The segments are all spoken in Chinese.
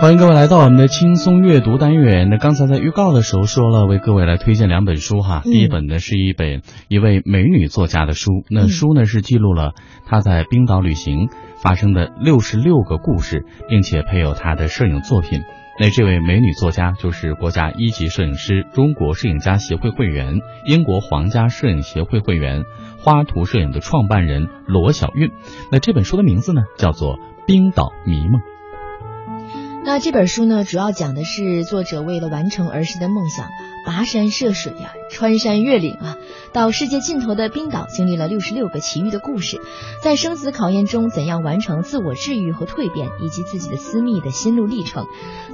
欢迎各位来到我们的轻松阅读单元。那刚才在预告的时候说了，为各位来推荐两本书哈。嗯第一本呢是一本一位美女作家的书，那书呢是记录了她在冰岛旅行发生的六十六个故事，并且配有她的摄影作品。那这位美女作家就是国家一级摄影师、中国摄影家协会会员、英国皇家摄影协会会员、花图摄影的创办人罗小韵。那这本书的名字呢叫做《冰岛迷梦》。那这本书呢，主要讲的是作者为了完成儿时的梦想，跋山涉水啊，穿山越岭啊，到世界尽头的冰岛，经历了六十六个奇遇的故事，在生死考验中怎样完成自我治愈和蜕变，以及自己的私密的心路历程。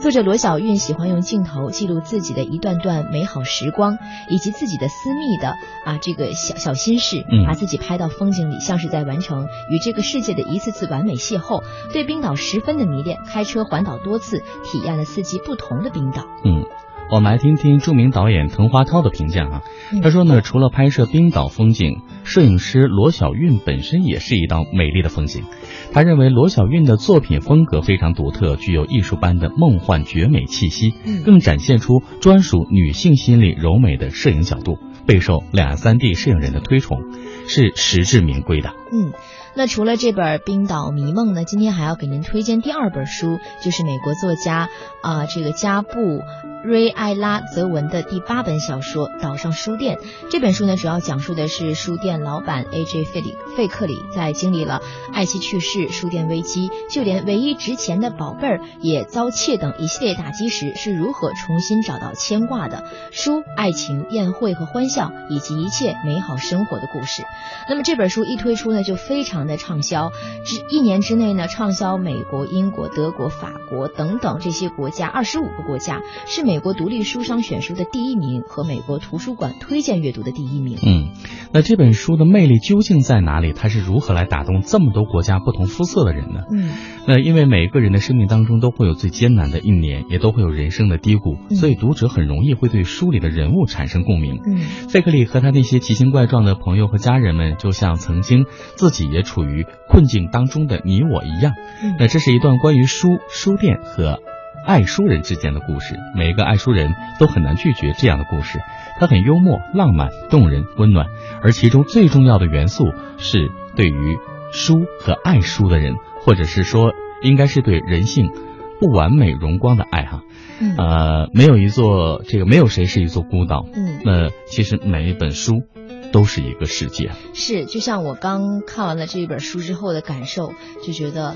作者罗小韵喜欢用镜头记录自己的一段段美好时光，以及自己的私密的啊这个小小心事，嗯把自己拍到风景里，像是在完成与这个世界的一次次完美邂逅。对冰岛十分的迷恋，开车环岛多次，体验了四季不同的冰岛。嗯，我们来听听著名导演滕华涛的评价啊。嗯他说呢，除了拍摄冰岛风景，摄影师罗小韵本身也是一道美丽的风景。他认为罗小韵的作品风格非常独特，具有艺术般的梦幻绝美气息，嗯更展现出专属女性心理柔美的摄影角度，备受两岸三地摄影人的推崇，是实至名归的。嗯，那除了这本《冰岛迷梦》呢，今天还要给您推荐第二本书，就是美国作家啊、这个加布瑞埃拉泽文的第八本小说《岛上书店》。这本书呢，主要讲述的是书店老板 A.J. 费里费克里在经历了爱妻去世、书店危机，就连唯一值钱的宝贝儿也遭窃等一系列打击时，是如何重新找到牵挂的书、爱情、宴会和欢笑，以及一切美好生活的故事。那么这本书一推出呢，就非常的畅销，只一年之内呢，畅销美国、英国、德国、法国等等这些国家二十五个国家，是美国独立书商选书的第一名和美国图书馆推荐阅读的第一名。嗯，那这本书的魅力究竟在哪里？它是如何来打动这么多国家不同肤色的人呢？嗯那因为每个人的生命当中都会有最艰难的一年，也都会有人生的低谷，嗯所以读者很容易会对书里的人物产生共鸣。嗯费克里和他那些奇形怪状的朋友和家人们，就像曾经自己也处于困境当中的你我一样。嗯那这是一段关于书、书店和爱书人之间的故事。每个爱书人都很难拒绝这样的故事，它很幽默、浪漫、动人、温暖，而其中最重要的元素是对于书和爱书的人，或者是说，应该是对人性不完美荣光的爱哈。嗯呃，没有一座这个没有谁是一座孤岛。嗯，那其实每一本书都是一个世界。是，就像我刚看完了这一本书之后的感受，就觉得，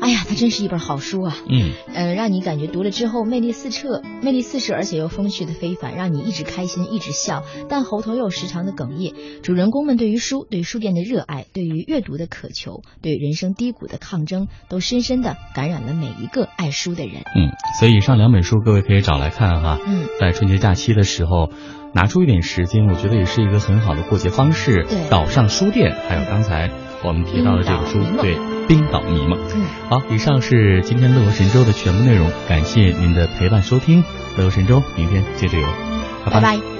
哎呀，它真是一本好书啊。嗯嗯，让你感觉读了之后魅力四射，魅力四射，而且又风趣的非凡，让你一直开心，一直笑，但喉头又时常的哽咽。主人公们对于书、对书店的热爱、对于阅读的渴求、对人生低谷的抗争，都深深的感染了每一个爱书的人。嗯，所以以上两本书各位可以找来看哈。嗯，在春节假期的时候，拿出一点时间，我觉得也是一个很好的过节方式。对岛上书店，还有刚才我们提到的这个书对，冰岛迷梦。嗯，好，以上是今天乐游神州的全部内容，感谢您的陪伴收听。乐游神州，明天接着游，拜拜拜